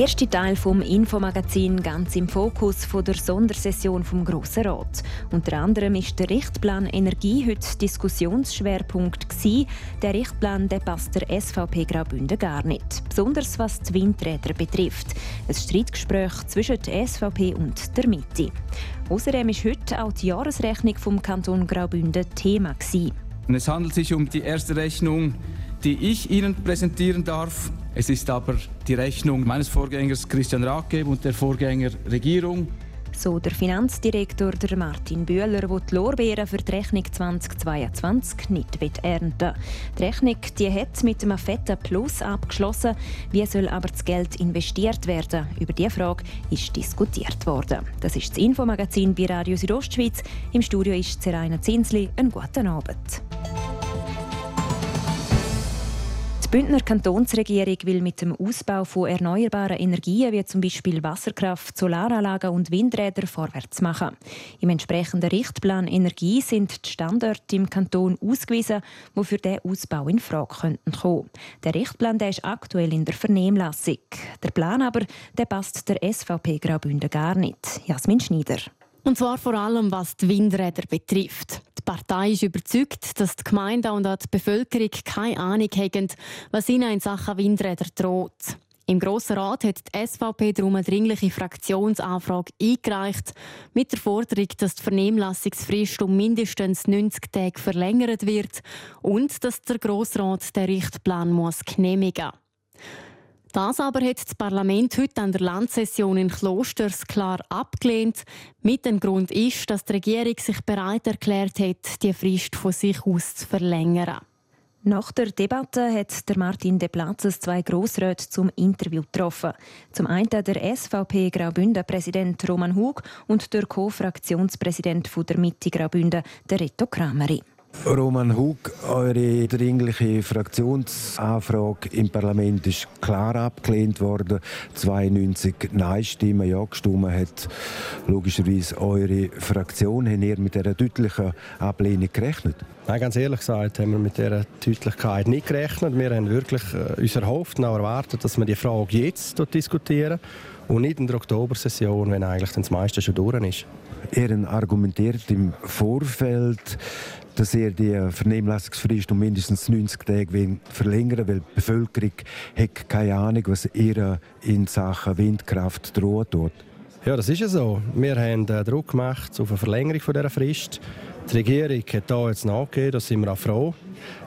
Erste Teil vom Infomagazin ganz im Fokus von der Sondersession vom Grossen Rat. Unter anderem ist der Richtplan Energie heute Diskussionsschwerpunkt gewesen. Der Richtplan der passt der SVP Graubünden gar nicht, besonders was die Windräder betrifft. Ein Streitgespräch zwischen der SVP und der Mitte. Außerdem ist heute auch die Jahresrechnung vom Kanton Graubünden Thema gewesen. Es handelt sich um die erste Rechnung, die ich Ihnen präsentieren darf. Es ist aber die Rechnung meines Vorgängers Christian Rathgeb und der Vorgängerregierung. So der Finanzdirektor der Martin Bühler, der die Lorbeeren für die Rechnung 2022 nicht ernten Die Rechnung die hat mit einem fetten Plus abgeschlossen. Wie soll aber das Geld investiert werden? Über diese Frage ist diskutiert worden. Das ist das Infomagazin bei Radio Südostschweiz. Im Studio ist Seraina Zinsli. Einen guten Abend. Die Bündner Kantonsregierung will mit dem Ausbau von erneuerbaren Energien wie zum Beispiel Wasserkraft, Solaranlagen und Windräder vorwärts machen. Im entsprechenden Richtplan Energie sind die Standorte im Kanton ausgewiesen, die für diesen Ausbau in Frage könnten kommen. Der Richtplan der ist aktuell in der Vernehmlassung. Der Plan aber der passt der SVP Graubünden gar nicht. Jasmin Schneider. Und zwar vor allem, was die Windräder betrifft. Die Partei ist überzeugt, dass die Gemeinden und auch die Bevölkerung keine Ahnung haben, was ihnen in Sachen Windräder droht. Im Grossen Rat hat die SVP darum eine dringliche Fraktionsanfrage eingereicht, mit der Forderung, dass die Vernehmlassungsfrist um mindestens 90 Tage verlängert wird und dass der Grossrat den Richtplan muss genehmigen muss. Das aber hat das Parlament heute an der Landsession in Klosters klar abgelehnt. Mit dem Grund ist, dass die Regierung sich bereit erklärt hat, die Frist von sich aus zu verlängern. Nach der Debatte hat der Martin De Platzes zwei Grossräte zum Interview getroffen. Zum einen der SVP Graubünden-Präsident Roman Hug und der Co-Fraktionspräsident der Mitte Graubünden, der Reto Krameri. Roman Hug, eure dringliche Fraktionsanfrage im Parlament ist klar abgelehnt worden. 92 Nein-Stimmen ja gestimmt hat logischerweise eure Fraktion. Habt ihr mit dieser deutlichen Ablehnung gerechnet? Nein, ganz ehrlich gesagt haben wir mit dieser Deutlichkeit nicht gerechnet. Wir haben wirklich äh, uns erhofft und auch erwartet, dass wir die Frage jetzt diskutieren und nicht in der Oktobersession, wenn eigentlich das meiste schon durch ist. Ihr argumentiert im Vorfeld, dass er die Vernehmlassungsfrist um mindestens 90 Tage verlängern weil die Bevölkerung hat keine Ahnung, was ihr in Sachen Windkraft droht. Ja, das ist ja so. Wir haben äh, Druck gemacht auf eine Verlängerung dieser Frist. Die Regierung hat da jetzt nachgegeben, da sind wir auch froh.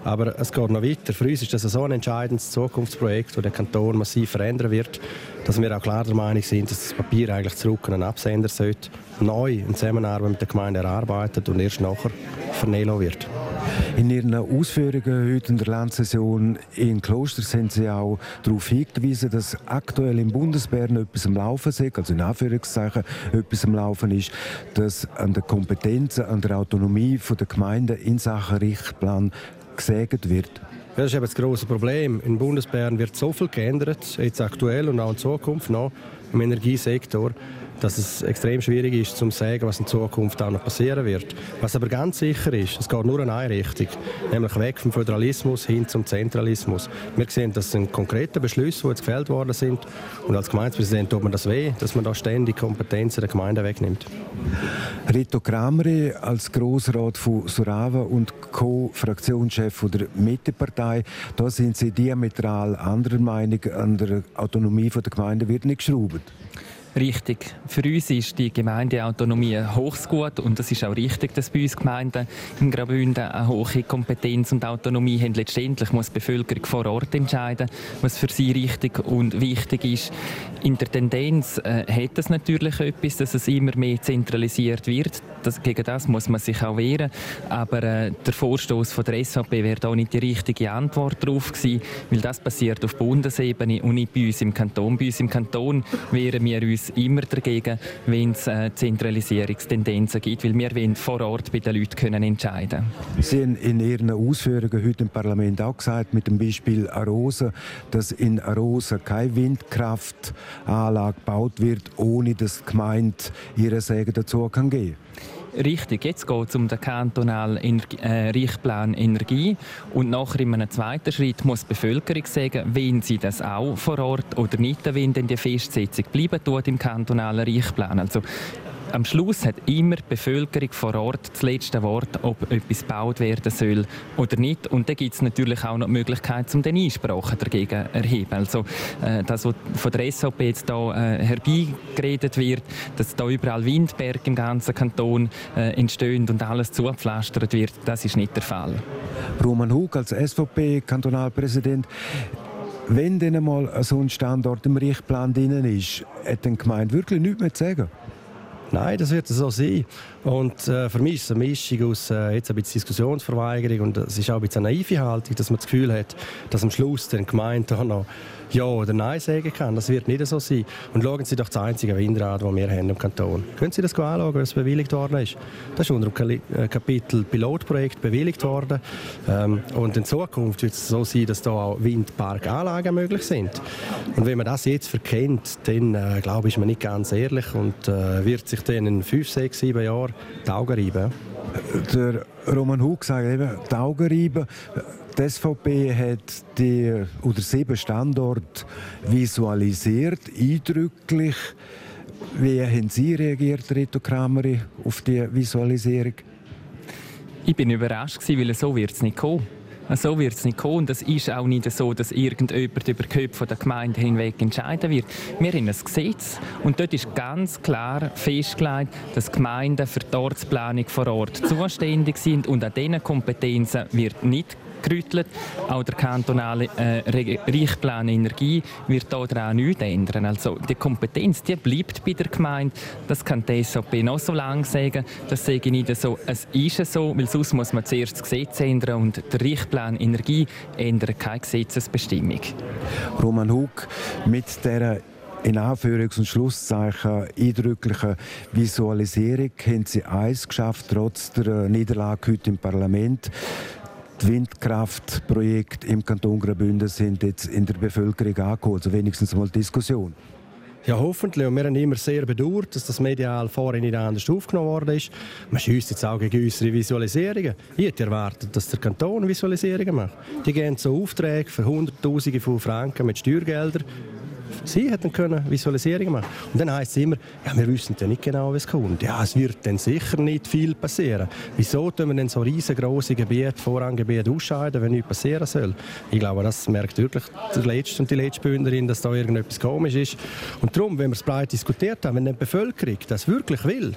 Aber es geht noch weiter. Für uns ist das so ein entscheidendes Zukunftsprojekt, das den Kanton massiv verändern wird, dass wir auch klar der Meinung sind, dass das Papier eigentlich zurück an einen Absender sollte, neu in Zusammenarbeit mit der Gemeinde erarbeitet und erst nachher vernehmen wird. In Ihren Ausführungen heute in der Landsession in Kloster sind Sie auch darauf hingewiesen, dass aktuell im Bundesbären etwas am Laufen ist, also in Anführungszeichen etwas am Laufen ist, dass an der Kompetenzen, an der Autonomie der Gemeinden in Sachen Richtplan gesägt wird. Das ist eben das große Problem. In Bundesbären wird so viel geändert, jetzt aktuell und auch in Zukunft noch im Energiesektor dass es extrem schwierig ist, zu sagen, was in Zukunft auch noch passieren wird. Was aber ganz sicher ist, es geht nur in eine Richtung, nämlich weg vom Föderalismus hin zum Zentralismus. Wir sehen, das sind konkrete Beschlüsse, die jetzt gefällt worden sind. Und als Gemeindepräsident tut man das weh, dass man da ständig Kompetenzen der Gemeinde wegnimmt. Rito Krameri als Grossrat von Surava und Co-Fraktionschef der Mittepartei, da sind Sie diametral anderer Meinung, an der Autonomie der Gemeinde wird nicht geschraubt. Richtig. Für uns ist die Gemeindeautonomie hochgut und es ist auch richtig, dass bei uns Gemeinden in Graubünden eine hohe Kompetenz und Autonomie haben. Letztendlich muss die Bevölkerung vor Ort entscheiden, was für sie richtig und wichtig ist. In der Tendenz äh, hat es natürlich etwas, dass es immer mehr zentralisiert wird. Das, gegen das muss man sich auch wehren. Aber äh, der Vorstoß von der SVP wäre da nicht die richtige Antwort darauf gewesen, weil das passiert auf Bundesebene und nicht bei uns im Kanton. Bei uns im Kanton wehren wir uns uns immer dagegen, wenn es äh, Zentralisierungstendenzen gibt, weil wir wollen vor Ort bei den Leuten können entscheiden. Sie haben in Ihren Ausführungen heute im Parlament auch gesagt, mit dem Beispiel Arosa, dass in Arosa keine Windkraftanlage gebaut wird, ohne dass die Gemeinde ihre Säge dazu kann geben Richtig, jetzt geht es um den kantonalen Energie, äh, Richtplan Energie und nachher in einem zweiten Schritt muss die Bevölkerung sagen, wenn sie das auch vor Ort oder nicht, wenn denn die Festsetzung bleiben tut im kantonalen Richtplan. Also am Schluss hat immer die Bevölkerung vor Ort das letzte Wort, ob etwas gebaut werden soll oder nicht. Und dann gibt es natürlich auch noch die Möglichkeit, um den Einsprachen dagegen zu erheben. Also äh, das, was von der SVP jetzt hier äh, herbeigeredet wird, dass da überall Windberge im ganzen Kanton äh, entstehen und alles zugepflastert wird, das ist nicht der Fall. Roman Hug als SVP-Kantonalpräsident wenn dann mal so ein Standort im Richtplan drin ist, hat die Gemeinde wirklich nichts mehr zu sagen? Nein, das wird so sein. Und äh, für mich ist es eine Mischung aus äh, jetzt ein bisschen Diskussionsverweigerung und es ist auch ein eine naive Haltung, dass man das Gefühl hat, dass am Schluss die Gemeinde noch ja oder Nein sagen kann. Das wird nicht so sein. Und schauen Sie doch das einzige Windrad, das wir haben im Kanton. Können Sie das anschauen, was bewilligt worden ist? Das ist unter dem äh, Kapitel Pilotprojekt bewilligt worden. Ähm, und in Zukunft wird es so sein, dass da auch Windparkanlagen möglich sind. Und wenn man das jetzt verkennt, dann äh, glaube ich, ist man nicht ganz ehrlich und äh, wird sich dann in fünf, sechs, sieben Jahren die Augen reiben. Der Roman Hug sagt eben, die Augen reiben. Die SVP hat die oder sieben Standorte visualisiert, eindrücklich. Wie haben Sie reagiert, Rito Krameri, auf die Visualisierung? Ich bin überrascht, weil so wird es nicht kommen. So wird es nicht kommen. Es ist auch nicht so, dass irgendjemand über die Köpfe der Gemeinde hinweg entscheiden wird. Wir haben ein Gesetz und dort ist ganz klar festgelegt, dass Gemeinden für die Ortsplanung vor Ort zuständig sind und an diesen Kompetenzen wird nicht gerüttelt. Auch der kantonale äh, Richtplan Energie wird daran nichts ändern. Also die Kompetenz die bleibt bei der Gemeinde. Das kann die SAP noch so lange sagen. Das sage ich nicht so. Es ist so, weil sonst muss man zuerst das Gesetz ändern und der Richtplan Energie ändert keine Gesetzesbestimmung. Roman Hug, mit der in Anführungs- und Schlusszeichen eindrücklichen Visualisierung haben Sie eins geschafft, trotz der Niederlage heute im Parlament. Die Windkraftprojekte im Kanton Graubünden sind jetzt in der Bevölkerung angekommen, also wenigstens mal Diskussion. Ja, hoffentlich. Und wir haben immer sehr bedauert, dass das medial vorhin nicht anders aufgenommen worden ist. Man schießt jetzt auch gegen unsere Visualisierungen. Ich hätte erwartet, dass der Kanton Visualisierungen macht. Die gehen so Aufträge für Hunderttausende von Franken mit Steuergeldern Sie hätten können Visualisierungen machen Und dann heisst es immer, ja, wir wissen ja nicht genau, was kommt. Ja, es wird dann sicher nicht viel passieren. Wieso tun wir denn so riesengroße Gebiete, Vorranggebiete ausscheiden, wenn nichts passieren soll? Ich glaube, das merkt wirklich der Letzte und die letzte Bündnerin, dass da irgendetwas komisch ist. Und darum, wenn wir es breit diskutiert haben, wenn die Bevölkerung das wirklich will,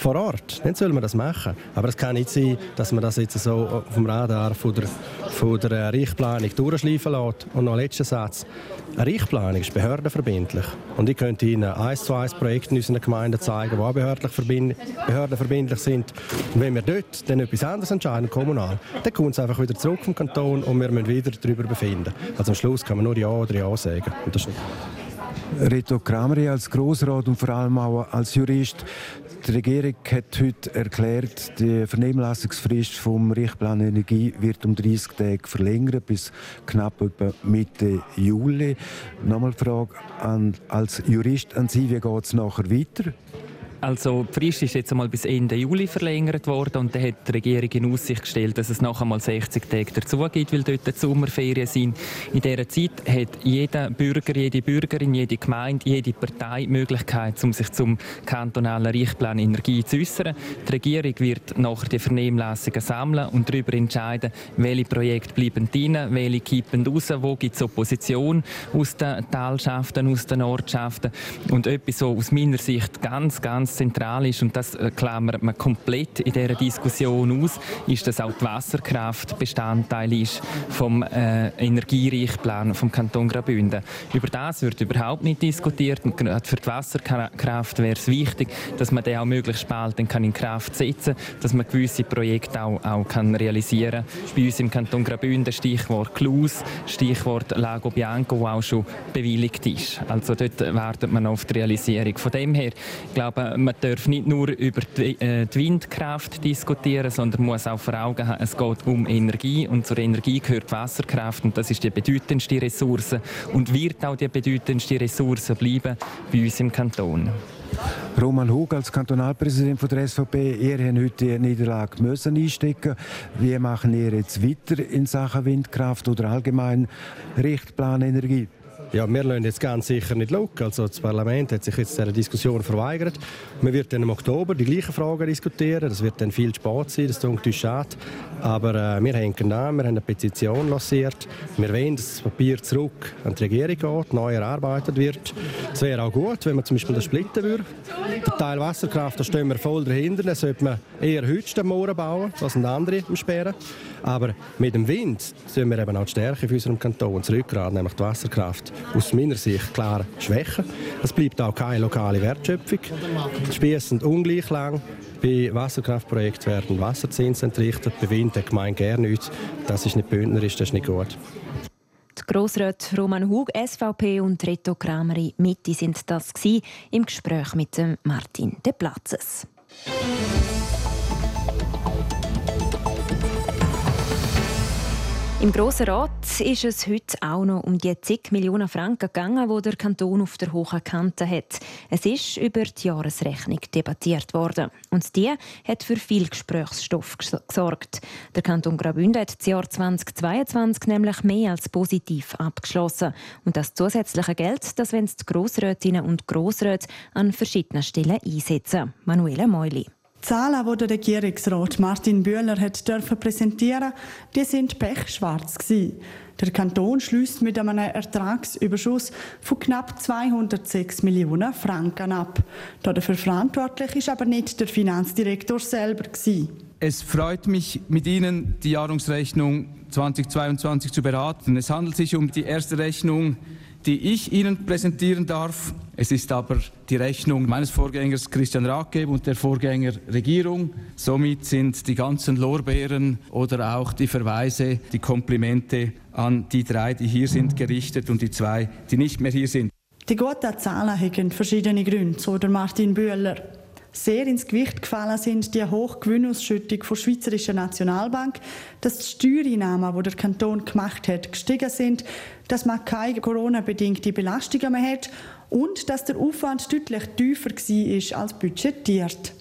vor Ort. Dann soll man das machen. Aber es kann nicht sein, dass man das jetzt so vom Radar von der, von der Richtplanung durchschleifen lässt. Und noch ein letzter Satz. Eine Richtplanung ist behördenverbindlich. Und ich könnte Ihnen eins zu eins Projekte in unseren Gemeinden zeigen, die auch behördenverbindlich sind. Und wenn wir dort dann etwas anderes entscheiden, kommunal, dann kommt es einfach wieder zurück vom Kanton und wir müssen wieder darüber befinden. Also am Schluss kann man nur Ja oder Ja sagen. Und das Rito Krameri als Grossrat und vor allem auch als Jurist. Die Regierung hat heute erklärt, die Vernehmlassungsfrist vom Richtplan Energie wird um 30 Tage verlängert bis knapp etwa Mitte Juli. Nochmal die Frage an, als Jurist an Sie, wie geht es nachher weiter? Also die Frist ist jetzt einmal bis Ende Juli verlängert worden und dann hat die Regierung in Aussicht gestellt, dass es noch einmal 60 Tage dazu gibt, weil dort die Sommerferien sind. In dieser Zeit hat jeder Bürger, jede Bürgerin, jede Gemeinde, jede Partei die Möglichkeit, um sich zum kantonalen Richtplan Energie zu äußern. Die Regierung wird nachher die Vernehmlassungen sammeln und darüber entscheiden, welche Projekte bleiben drin, welche kippen raus, wo gibt es Opposition aus den Talschaften, aus den Ortschaften. Und etwas so aus meiner Sicht ganz, ganz ganz zentral ist, und das äh, klammert man komplett in dieser Diskussion aus, ist, dass auch die Wasserkraft Bestandteil ist vom äh, Energiereichplan vom Kanton Graubünden. Über das wird überhaupt nicht diskutiert. Und gerade für die Wasserkraft wäre es wichtig, dass man den auch möglichst bald kann in Kraft setzen kann, dass man gewisse Projekte auch, auch kann realisieren kann. Bei uns im Kanton Graubünden Stichwort Klus, Stichwort Lago Bianco, wo auch schon bewilligt ist. Also dort wartet man auf die Realisierung. Von dem her, ich glaube, man darf nicht nur über die, äh, die Windkraft diskutieren, sondern muss auch vor Augen haben, es geht um Energie und zur Energie gehört Wasserkraft und das ist die bedeutendste Ressource und wird auch die bedeutendste Ressource bleiben bei uns im Kanton. Roman Hug als Kantonalpräsident der SVP, ihr habt heute die Niederlage müssen einstecken. Wie machen ihr jetzt weiter in Sachen Windkraft oder allgemein Richtplan Energie? Ja, wir lassen jetzt ganz sicher nicht schauen. Also das Parlament hat sich jetzt dieser Diskussion verweigert. Man wird dann im Oktober die gleichen Fragen diskutieren. Das wird dann viel Sport sein, das ist schade. Aber äh, wir hängen an, wir haben eine Petition lanciert. Wir wollen, dass das Papier zurück an die Regierung geht, neu erarbeitet wird. Es wäre auch gut, wenn man zum Beispiel das splitten würde. Der Teil Wasserkraft, da stehen wir voll dahinter. Da sollte man eher heute Mooren bauen, als andere im Sperren. Aber mit dem Wind sollen wir eben auch die Stärke für unseren Kanton zurückgraden, nämlich die Wasserkraft aus meiner Sicht klar schwächer. Es bleibt auch keine lokale Wertschöpfung. Die Spiesse sind ungleich lang. Bei Wasserkraftprojekten werden Wasserzinsen entrichtet, bei Wind hat gemeint gerne nichts. Das ist nicht bündnerisch, das ist nicht gut. Die Grossräte Roman Hug, SVP und Reto Krameri Mitte sind das im Gespräch mit Martin De Platzes. Im Grossen Rat ist es heute auch noch um die zig Millionen Franken gegangen, die der Kanton auf der hohen Kante hat. Es ist über die Jahresrechnung debattiert worden. Und die hat für viel Gesprächsstoff gesorgt. Der Kanton Graubünden hat das Jahr 2022 nämlich mehr als positiv abgeschlossen. Und das zusätzliche Geld, das wollen die Grossrätinnen und Grossräte an verschiedenen Stellen einsetzen. Manuela Meuli. Die Zahlen, die der Regierungsrat Martin Bühler hat dürfen präsentieren, die sind pechschwarz. Der Kanton schließt mit einem Ertragsüberschuss von knapp 206 Millionen Franken ab. Dafür verantwortlich ist aber nicht der Finanzdirektor selber. Es freut mich, mit Ihnen die Jahresrechnung 2022 zu beraten. Es handelt sich um die erste Rechnung die ich Ihnen präsentieren darf. Es ist aber die Rechnung meines Vorgängers Christian Rathgeb und der Vorgängerregierung. Somit sind die ganzen Lorbeeren oder auch die Verweise, die Komplimente an die drei, die hier sind, gerichtet und die zwei, die nicht mehr hier sind. Die guten Zahlen haben verschiedene Gründe, so der Martin Bühler. Sehr ins Gewicht gefallen sind die hohe Gewinnausschüttung der Schweizerischen Nationalbank, dass die Steuereinnahmen, die der Kanton gemacht hat, gestiegen sind, dass man keine Corona-bedingte Belastungen mehr hat und dass der Aufwand deutlich tiefer war als budgetiert.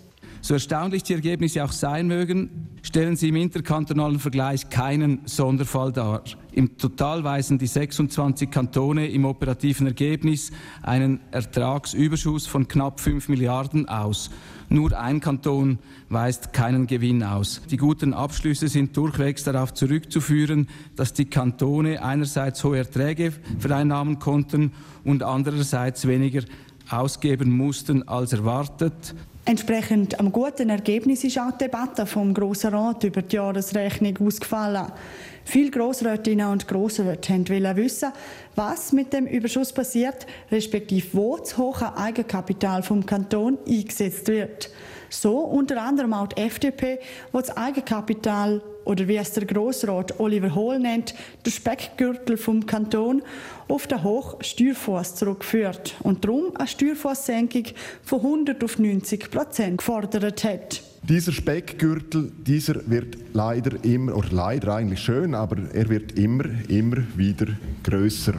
So erstaunlich die Ergebnisse auch sein mögen, stellen sie im interkantonalen Vergleich keinen Sonderfall dar. Im Total weisen die 26 Kantone im operativen Ergebnis einen Ertragsüberschuss von knapp 5 Milliarden aus. Nur ein Kanton weist keinen Gewinn aus. Die guten Abschlüsse sind durchwegs darauf zurückzuführen, dass die Kantone einerseits hohe Erträge vereinnahmen konnten und andererseits weniger ausgeben mussten als erwartet. Entsprechend am guten Ergebnis ist auch die Debatte vom Grossen Rat über die Jahresrechnung ausgefallen. Viele Grossrätinnen und Grossräte wollten wissen, was mit dem Überschuss passiert, respektive wo das hohe Eigenkapital vom Kanton eingesetzt wird. So unter anderem auch die FDP, wo das Eigenkapital oder wie es der Grossrat Oliver Hohl nennt, der Speckgürtel vom Kanton auf den Hochsteuerfuss zurückführt und darum eine Steuerfusssenkung von 100 auf 90 Prozent gefordert hat. Dieser Speckgürtel, dieser wird leider immer, oder leider eigentlich schön, aber er wird immer, immer wieder größer.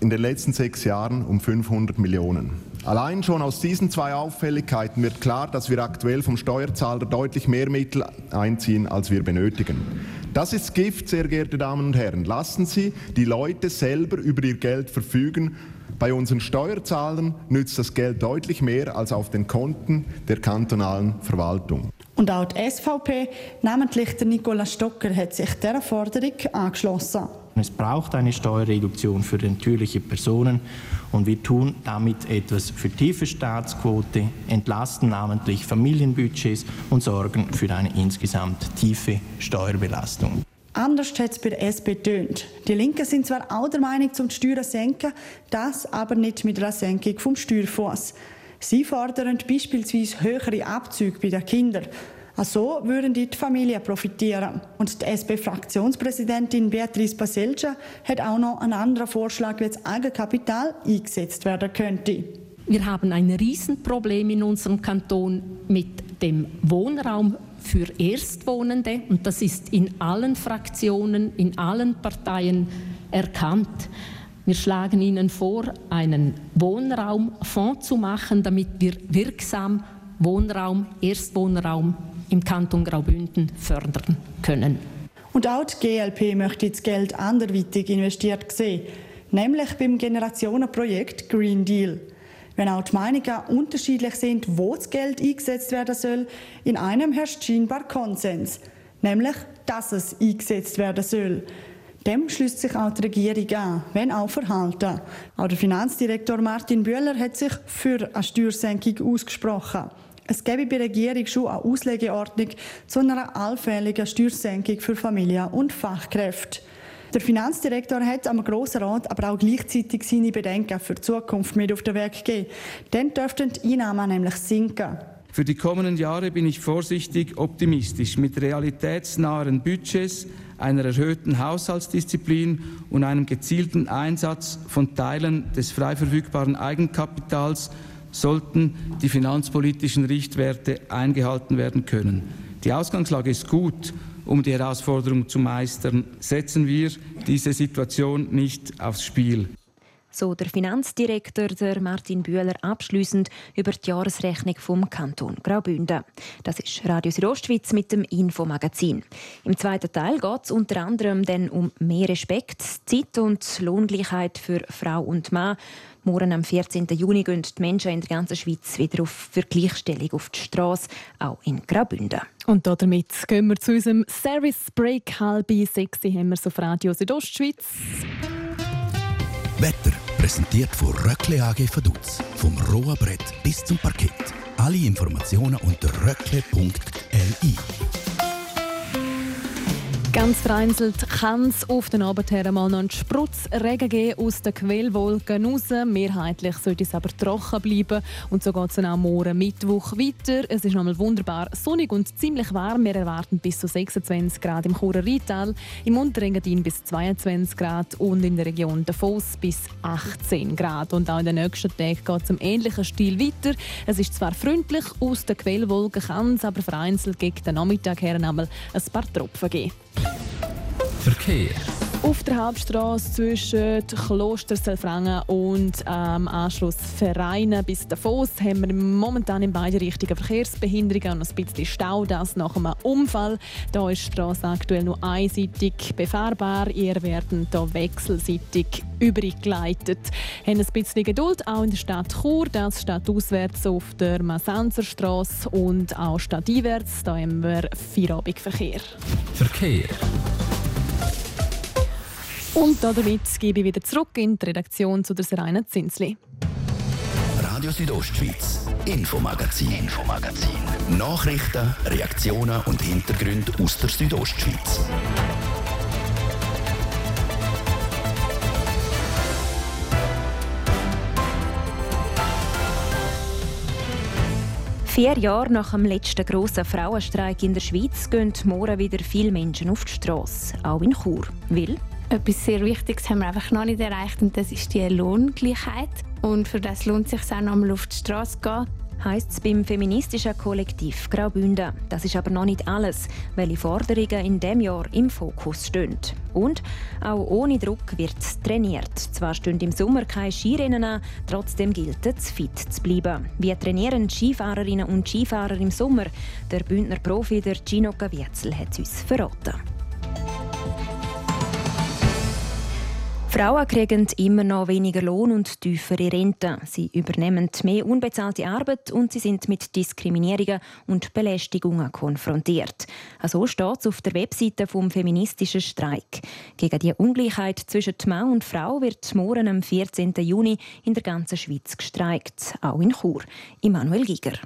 In den letzten sechs Jahren um 500 Millionen. Allein schon aus diesen zwei Auffälligkeiten wird klar, dass wir aktuell vom Steuerzahler deutlich mehr Mittel einziehen, als wir benötigen. Das ist Gift, sehr geehrte Damen und Herren. Lassen Sie die Leute selber über ihr Geld verfügen. Bei unseren Steuerzahlern nützt das Geld deutlich mehr als auf den Konten der kantonalen Verwaltung. Und auch die SVP, namentlich der Nicola Stocker, hat sich dieser Forderung angeschlossen. Es braucht eine Steuerreduktion für natürliche Personen und wir tun damit etwas für tiefe Staatsquote, entlasten namentlich Familienbudgets und sorgen für eine insgesamt tiefe Steuerbelastung. Anders hat es bei der SP tönt. Die Linken sind zwar auch der Meinung, zum Steuern senken, das aber nicht mit einer Senkung vom Steuerfuss. Sie fordern beispielsweise höhere Abzüge bei den Kindern. So würden die Familien profitieren. Und die SP-Fraktionspräsidentin Beatrice Baselja hat auch noch einen anderen Vorschlag, wie das Eigenkapital eingesetzt werden könnte. Wir haben ein Riesenproblem in unserem Kanton mit dem Wohnraum für Erstwohnende und das ist in allen Fraktionen, in allen Parteien erkannt. Wir schlagen Ihnen vor, einen Wohnraumfonds zu machen, damit wir wirksam Wohnraum, Erstwohnraum im Kanton Graubünden fördern können. Und auch die GLP möchte das Geld anderweitig investiert sehen, nämlich beim Generationenprojekt Green Deal. Wenn auch die Meinungen unterschiedlich sind, wo das Geld eingesetzt werden soll, in einem herrscht scheinbar Konsens, nämlich, dass es eingesetzt werden soll. Dem schließt sich auch die Regierung an, wenn auch verhalten. Auch der Finanzdirektor Martin Bühler hat sich für eine Steuersenkung ausgesprochen. Es gäbe bei der Regierung schon eine Auslegeordnung zu einer allfälligen Steuersenkung für Familien und Fachkräfte. Der Finanzdirektor hat am Grossen Rat aber auch gleichzeitig seine Bedenken für die Zukunft mit auf den Weg gegeben. Dann dürften die Einnahmen nämlich sinken. Für die kommenden Jahre bin ich vorsichtig optimistisch. Mit realitätsnahen Budgets, einer erhöhten Haushaltsdisziplin und einem gezielten Einsatz von Teilen des frei verfügbaren Eigenkapitals sollten die finanzpolitischen Richtwerte eingehalten werden können. Die Ausgangslage ist gut um die Herausforderung zu meistern, setzen wir diese Situation nicht aufs Spiel. So der Finanzdirektor der Martin Bühler abschließend über die Jahresrechnung vom Kanton Graubünden. Das ist Radio Südostschweiz mit dem Infomagazin. Im zweiten Teil geht es unter anderem dann um mehr Respekt, Zeit und Lohngleichheit für Frau und Mann Morgen am 14. Juni gehen die Menschen in der ganzen Schweiz wieder auf für Gleichstellung auf die Straße, auch in Graubünden. Und damit gehen wir zu unserem Service Break. Halb sechs haben wir auf Radio Südostschweiz. Wetter präsentiert von Röckle AG Vaduz. Vom rohen Brett bis zum Parkett. Alle Informationen unter röckle.li. Ganz vereinzelt kann es auf den Abend her mal noch einen Spritzregen geben aus den Quellwolken raus. Mehrheitlich sollte es aber trocken bleiben. Und so geht es dann am morgen Mittwoch weiter. Es ist nochmal wunderbar sonnig und ziemlich warm. Wir erwarten bis zu 26 Grad im Churer Rheintal, im Unterengadin bis 22 Grad und in der Region Davos bis 18 Grad. Und auch in den nächsten Tagen geht es im ähnlichen Stil weiter. Es ist zwar freundlich, aus den Quellwolken kann es aber vereinzelt gegen den Nachmittag her einmal ein paar Tropfen geben. Verkehr. Auf der Hauptstraße zwischen Kloster Selfrangen und ähm, Anschluss Vereine bis Davos haben wir momentan in beide Richtungen Verkehrsbehinderungen und ein bisschen Stau. Das nach einem Unfall. Da ist die Straße aktuell nur einseitig befahrbar. Ihr werden hier wechselseitig übergeleitet. Haben ein bisschen Geduld, auch in der Stadt Chur. Das steht auswärts auf der Masanzerstraße und auch stadteinwärts. Da haben wir Feierabendverkehr. Verkehr. Und damit gebe ich wieder zurück in die Redaktion zu der Serena Zinsli. Radio Südostschweiz, Infomagazin, Infomagazin. Nachrichten, Reaktionen und Hintergründe aus der Südostschweiz. Vier Jahre nach dem letzten grossen Frauenstreik in der Schweiz gehen morgen wieder viele Menschen auf die Straße, auch in Chur. Will etwas sehr Wichtiges haben wir einfach noch nicht erreicht und das ist die Lohngleichheit. Und für das lohnt es sich auch noch einmal auf die Straße zu gehen. Heißt es beim feministischen Kollektiv Graubünden. Das ist aber noch nicht alles, welche Forderungen in dem Jahr im Fokus stehen. Und auch ohne Druck wird trainiert. Zwar stehen im Sommer keine Skirennen an, trotzdem gilt es, fit zu bleiben. Wie trainieren Skifahrerinnen und Skifahrer im Sommer? Der Bündner Profi der Gino Gavietzel hat es uns verraten. Frauen kriegen immer noch weniger Lohn und tiefere Renten. Sie übernehmen mehr unbezahlte Arbeit und sie sind mit Diskriminierungen und Belästigungen konfrontiert. So steht es auf der Webseite vom feministischen Streik. Gegen die Ungleichheit zwischen Mann und Frau wird morgen am 14. Juni in der ganzen Schweiz gestreikt, auch in Chur. Immanuel Giger.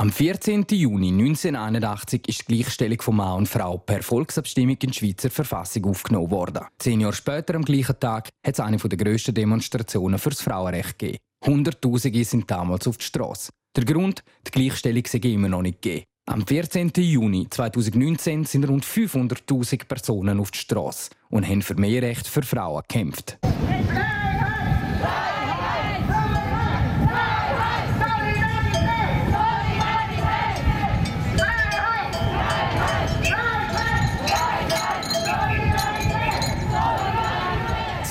Am 14. Juni 1981 ist die Gleichstellung von Mann und Frau per Volksabstimmung in die Schweizer Verfassung aufgenommen worden. Zehn Jahre später, am gleichen Tag, hat es eine der grössten Demonstrationen für das Frauenrecht gegeben. Hunderttausende sind damals auf die Straße. Der Grund, die Gleichstellung sei immer noch nicht gegeben. Am 14. Juni 2019 sind rund 500.000 Personen auf die Straße und haben für mehr Recht für Frauen gekämpft.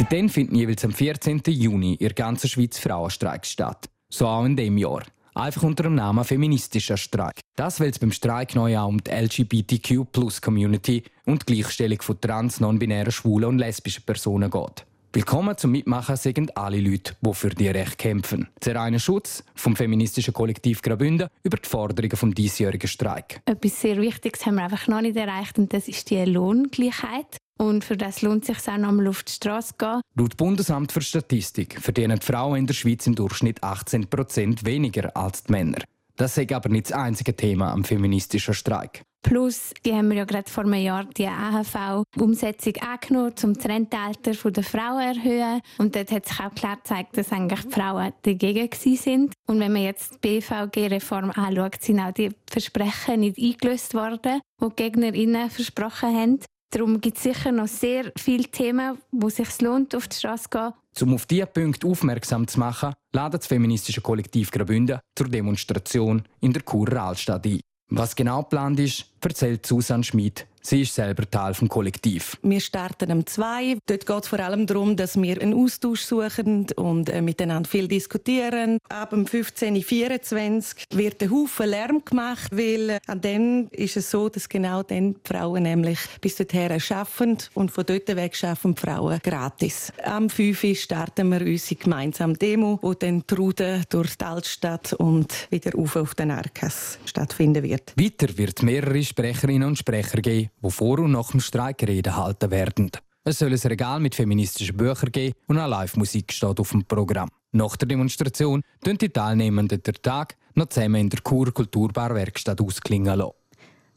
Seitdem finden jeweils am 14. Juni in der ganzen Schweiz Frauenstreiks statt. So auch in diesem Jahr. Einfach unter dem Namen feministischer Streik. Das, weil es beim Streik neu auch um die LGBTQ-Plus-Community und die Gleichstellung von trans, non-binären, schwulen und lesbischen Personen geht. Willkommen zum Mitmachen sind alle Leute, die für die Rechte kämpfen. Der reine Schutz vom feministischen Kollektiv Graubünden über die Forderungen vom diesjährigen Streik. Etwas sehr Wichtiges haben wir einfach noch nicht erreicht und das ist die Lohngleichheit. Und für das lohnt es sich auch noch einmal auf die Straße zu gehen. Laut Bundesamt für Statistik verdienen die Frauen in der Schweiz im Durchschnitt 18 Prozent weniger als die Männer. Das ist aber nicht das einzige Thema am feministischen Streik. Plus, die haben wir ja gerade vor einem Jahr die AHV-Umsetzung angenommen, um das Rentenalter der Frauen zu erhöhen. Und dort hat sich auch klar gezeigt, dass eigentlich die Frauen dagegen sind. Und wenn man jetzt die BVG-Reform anschaut, sind auch die Versprechen nicht eingelöst worden, die die GegnerInnen versprochen haben. Darum gibt es sicher noch sehr viele Themen, wo es sich lohnt, auf die Straße zu gehen. Um auf diese Punkte aufmerksam zu machen, ladet das feministische Kollektiv Graubünden zur Demonstration in der Churer Altstadt ein. Was genau geplant ist, erzählt Susanne Schmid Sie ist selber Teil des Kollektiv. Wir starten am 2. Dort geht es vor allem darum, dass wir einen Austausch suchen und äh, miteinander viel diskutieren. Ab dem 15.24 wird ein Haufen Lärm gemacht, weil äh, an dem ist es so, dass genau dann die Frauen nämlich bis dorthin arbeiten und von dort weg arbeiten die Frauen gratis. Am 5. starten wir unsere gemeinsame Demo, wo dann die durch die Altstadt und wieder auf den Arkas stattfinden wird. Weiter wird mehrere Sprecherinnen und Sprecher geben, die vor und nach dem Streik Reden halten werden. Es soll ein Regal mit feministischen Büchern geben und eine Live-Musik steht auf dem Programm. Nach der Demonstration tun die Teilnehmenden den Tag noch zusammen in der Kur Kulturbar Werkstatt ausklingen lassen.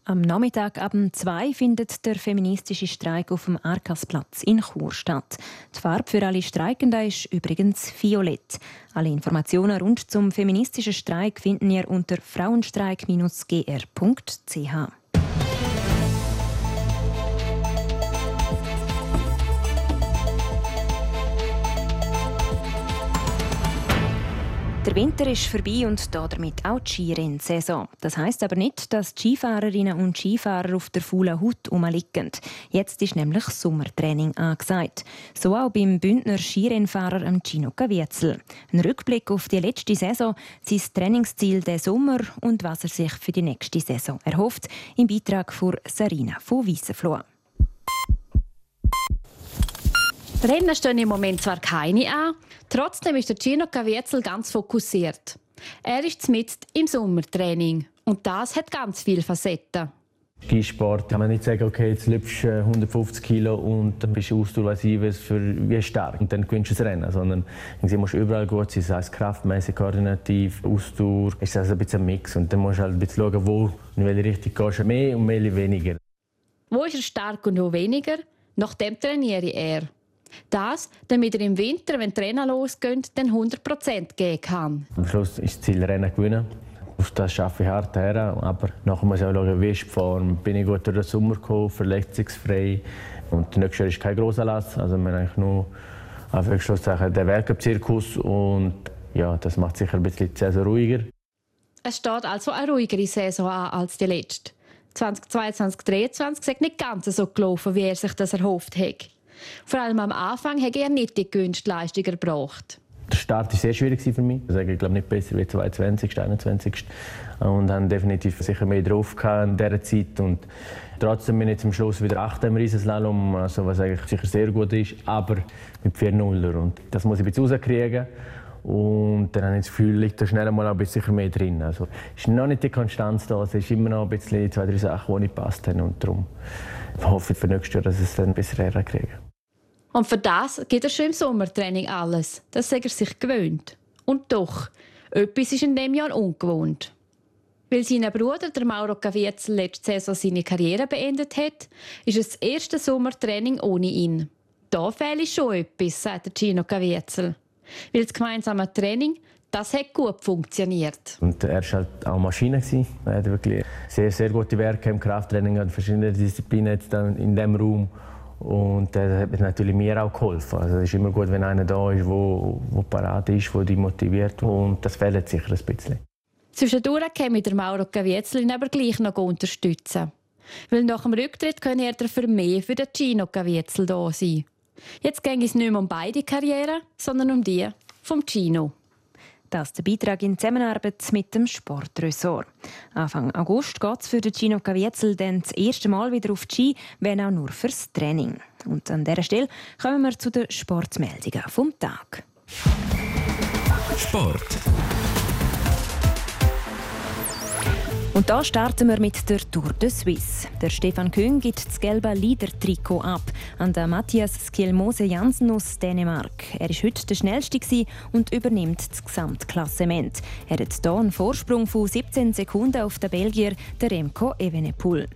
Am Nachmittag ab 2 findet der feministische Streik auf dem Arkasplatz in Chur statt. Die Farbe für alle Streikenden ist übrigens violett. Alle Informationen rund zum feministischen Streik finden ihr unter frauenstreik-gr.ch. Winter ist vorbei und damit auch die Skirennsaison. Das heißt aber nicht, dass die Skifahrerinnen und Skifahrer auf der faulen Haut rumliegen. Jetzt ist nämlich Sommertraining angesagt. So auch beim Bündner Skirennfahrer Gino Caviezel. Ein Rückblick auf die letzte Saison, sein Trainingsziel der Sommer und was er sich für die nächste Saison erhofft, im Beitrag von Sarina von Wiesenfloh. Rennen stehen im Moment zwar keine an, trotzdem ist der Gino Caviezel ganz fokussiert. Er ist mit im Sommertraining und das hat ganz viele Facetten. Skisport kann man nicht sagen, okay, jetzt läufst du 150 Kilo und dann bist du ausdauerweise für wie stark und dann gewinnst du das Rennen, sondern irgendwie musst du überall gut sein, sei es kraftmäßig, koordinativ, Ausdauer, ist das ein bisschen ein Mix und dann musst du halt ein bisschen schauen, wo in welche Richtung gehst du mehr und welche weniger. Wo ist er stark und wo weniger? Nach dem trainiere er. Das, damit er im Winter, wenn die Rennen losgehen, dann 100% geben kann. Am Schluss ist das Ziel, Rennen gewinnen. Auf das schaffe ich hart her, aber nachher muss ich auch schauen, wie ist die Form. Bin ich gut durch den Sommer gekommen, verletzungsfrei. Und nächstes Jahr ist kein grosser Lass. Also wir haben eigentlich nur Anführungszeichen den Weltcup-Zirkus und ja, das macht sicher ein bisschen die Saison ruhiger. Es steht also eine ruhigere Saison an als die letzte. 2022 2023 ist nicht ganz so gelaufen, wie er sich das erhofft hat. Vor allem am Anfang hat er nicht die gewünschte Leistung erbracht. Der Start war sehr schwierig für mich. Ich sage, ich glaube nicht besser wie 22., 21. Und haben definitiv sicher mehr drauf in dieser Zeit. Und trotzdem bin ich zum Schluss wieder 8 im Riesenslalom, also was eigentlich sicher sehr gut ist, aber mit 4 0 Und das muss ich ein rauskriegen. Und dann habe ich das Gefühl, liegt da schnell mal ein bisschen mehr drin. Also ist noch nicht die Konstanz da, es ist immer noch ein bisschen zwei, drei Sachen, die nicht passt. Und darum hoffe ich für nächstes Jahr, dass ich es dann besser herkriege. Und für das geht er schon im Sommertraining alles. Das sagt er sich gewöhnt. Und doch, etwas ist in dem Jahr ungewohnt. Weil sein Bruder, der Mauro Caviezel, letzte Saison seine Karriere beendet hat, ist es das erste Sommertraining ohne ihn. Da fehlt schon etwas, sagt Gino Caviezel. Weil das gemeinsame Training, das hat gut funktioniert. Und er war halt auch Maschine. Er hat wirklich sehr, sehr gute Werke im Krafttraining und verschiedene Disziplinen in diesem Raum. Und das hat natürlich mir auch geholfen. Also es ist immer gut, wenn einer da ist, der parat ist, der dich motiviert. Und das fehlt sicher ein bisschen. Zwischendurch käme der Mauro Caviezel ihn aber gleich noch unterstützen. Weil nach dem Rücktritt können er für mehr für den Gino Caviezel da sein. Jetzt ging es nicht mehr um beide Karrieren, sondern um die vom Gino. Das der Beitrag in Zusammenarbeit mit dem Sportressort. Anfang August geht es für den Gino Caviezel dann das erste Mal wieder auf die Ski, wenn auch nur fürs Training. Und an dieser Stelle kommen wir zu den Sportmeldungen vom Tag. Sport. Und da starten wir mit der Tour de Suisse. Der Stefan Kühn gibt das gelbe Leader-Trikot ab an den Matthias Skjelmose Jansen aus Dänemark. Er war heute der Schnellste und übernimmt das Gesamtklassement. Er hat hier einen Vorsprung von 17 Sekunden auf den Belgier, der Remco Evenepoel.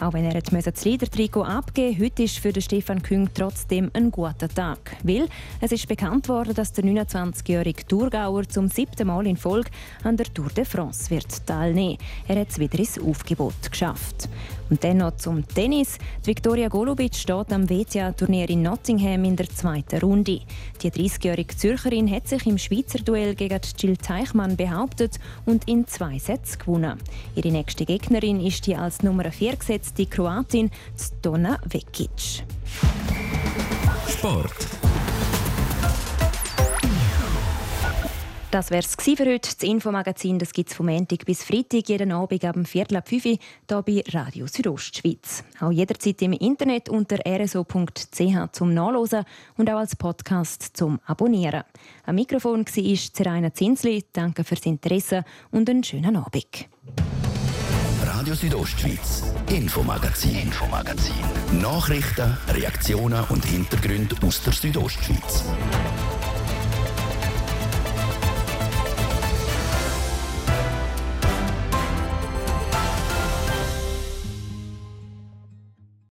Auch wenn er das Leader-Trikot abgeben heute ist für den Stefan Küng trotzdem ein guter Tag. Weil es ist bekannt worden, dass der 29-jährige Thurgauer zum siebten Mal in Folge an der Tour de France wird teilnehmen. Er hat es wieder ins Aufgebot geschafft. Und dann noch zum Tennis. Die Viktoria Golubic steht am WTA-Turnier in Nottingham in der zweiten Runde. Die 30-jährige Zürcherin hat sich im Schweizer Duell gegen Jill Teichmann behauptet und in zwei Sätzen gewonnen. Ihre nächste Gegnerin ist die als Nummer 4 gesetzte Kroatin Stona Vekic. Sport. Das wäre es für heute. Das Infomagazin gibt es vom Montag bis Freitag jeden Abend ab Viertel ab 5 Uhr hier bei Radio Südostschweiz. Auch jederzeit im Internet unter rso.ch zum Nachlesen und auch als Podcast zum Abonnieren. Am Mikrofon war Zeraina Zinsli. Danke fürs Interesse und einen schönen Abend. Radio Südostschweiz, Infomagazin, Infomagazin. Nachrichten, Reaktionen und Hintergründe aus der Südostschweiz.